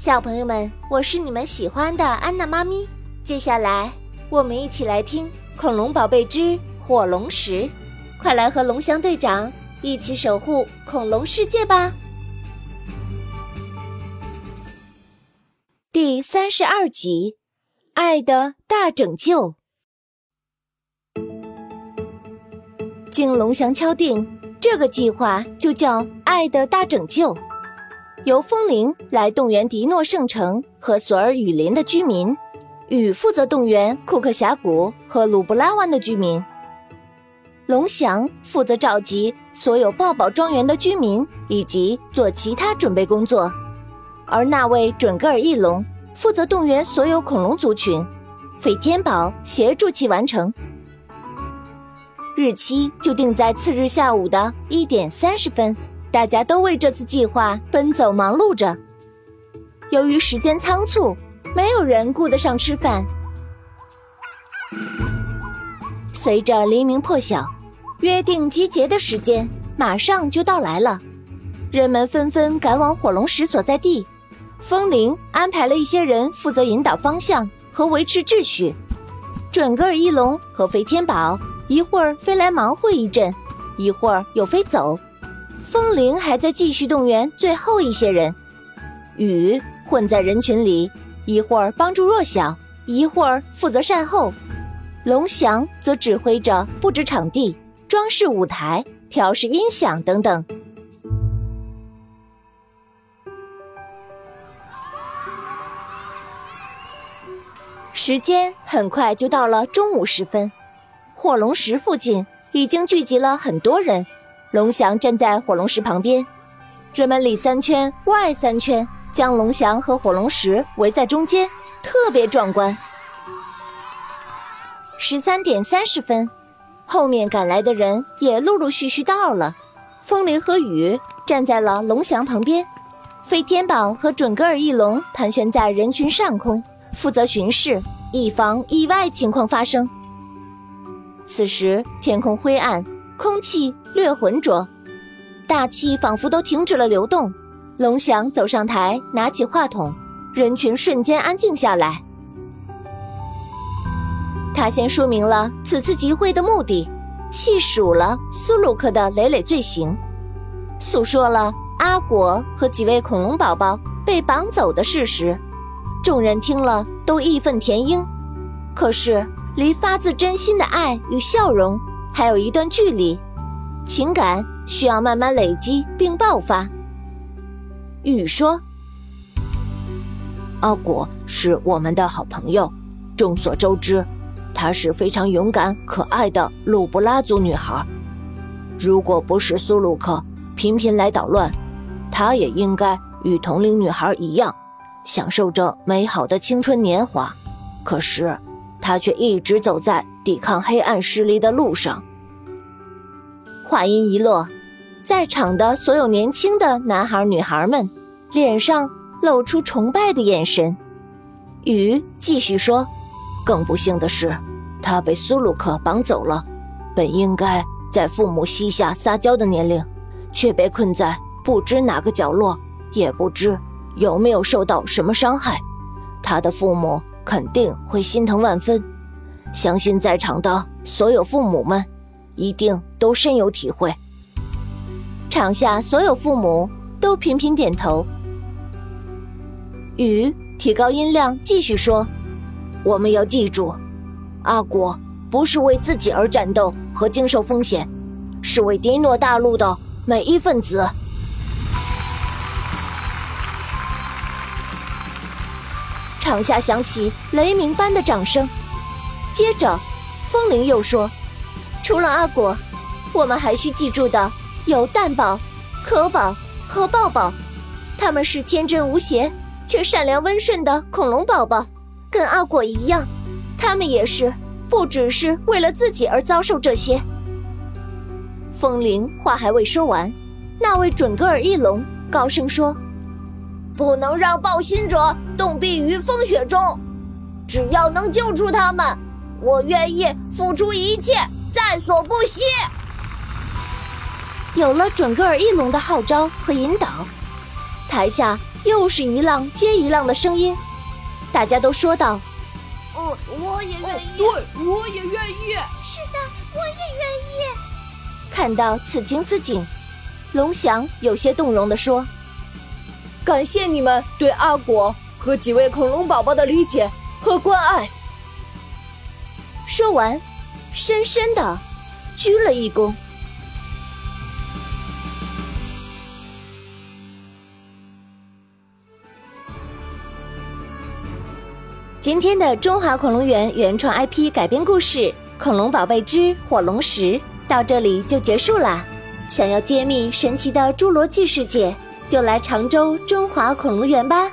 小朋友们，我是你们喜欢的安娜妈咪。接下来，我们一起来听《恐龙宝贝之火龙石》，快来和龙翔队长一起守护恐龙世界吧！第三十二集，《爱的大拯救》。经龙翔敲定，这个计划就叫“爱的大拯救”。由风铃来动员迪诺圣城和索尔雨林的居民，雨负责动员库克峡谷和鲁布拉湾的居民，龙翔负责召集所有抱抱庄园的居民以及做其他准备工作，而那位准格尔翼龙负责动员所有恐龙族群，费天宝协助其完成。日期就定在次日下午的一点三十分。大家都为这次计划奔走忙碌着。由于时间仓促，没有人顾得上吃饭。随着黎明破晓，约定集结的时间马上就到来了。人们纷纷赶往火龙石所在地。风铃安排了一些人负责引导方向和维持秩序。准格尔翼龙和飞天宝一会儿飞来忙活一阵，一会儿又飞走。风铃还在继续动员最后一些人，雨混在人群里，一会儿帮助弱小，一会儿负责善后。龙翔则指挥着布置场地、装饰舞台、调试音响等等。时间很快就到了中午时分，火龙石附近已经聚集了很多人。龙翔站在火龙石旁边，人们里三圈外三圈，将龙翔和火龙石围在中间，特别壮观。十三点三十分，后面赶来的人也陆陆续续到了。风铃和雨站在了龙翔旁边，飞天宝和准格尔翼龙盘旋在人群上空，负责巡视，以防意外情况发生。此时天空灰暗。空气略浑浊，大气仿佛都停止了流动。龙翔走上台，拿起话筒，人群瞬间安静下来。他先说明了此次集会的目的，细数了苏鲁克的累累罪行，诉说了阿果和几位恐龙宝宝被绑走的事实。众人听了都义愤填膺，可是离发自真心的爱与笑容。还有一段距离，情感需要慢慢累积并爆发。雨说：“阿果是我们的好朋友，众所周知，她是非常勇敢可爱的鲁布拉族女孩。如果不是苏鲁克频频来捣乱，她也应该与同龄女孩一样，享受着美好的青春年华。可是，他却一直走在……”抵抗黑暗势力的路上。话音一落，在场的所有年轻的男孩女孩们脸上露出崇拜的眼神。雨继续说：“更不幸的是，他被苏鲁克绑走了。本应该在父母膝下撒娇的年龄，却被困在不知哪个角落，也不知有没有受到什么伤害。他的父母肯定会心疼万分。”相信在场的所有父母们，一定都深有体会。场下所有父母都频频点头。雨提高音量继续说：“我们要记住，阿果不是为自己而战斗和经受风险，是为迪诺大陆的每一份子。”场下响起雷鸣般的掌声。接着，风铃又说：“除了阿果，我们还需记住的有蛋宝、可宝和抱抱。他们是天真无邪却善良温顺的恐龙宝宝，跟阿果一样，他们也是不只是为了自己而遭受这些。”风铃话还未说完，那位准格尔翼龙高声说：“不能让暴心者冻毙于风雪中，只要能救出他们。”我愿意付出一切，在所不惜。有了准格尔翼龙的号召和引导，台下又是一浪接一浪的声音，大家都说道：“哦，我也愿意。”“对，我也愿意。”“是的，我也愿意。”看到此情此景，龙翔有些动容地说：“感谢你们对阿果和几位恐龙宝宝的理解和关爱。”说完，深深的鞠了一躬。今天的中华恐龙园原创 IP 改编故事《恐龙宝贝之火龙石》到这里就结束啦。想要揭秘神奇的侏罗纪世界，就来常州中华恐龙园吧。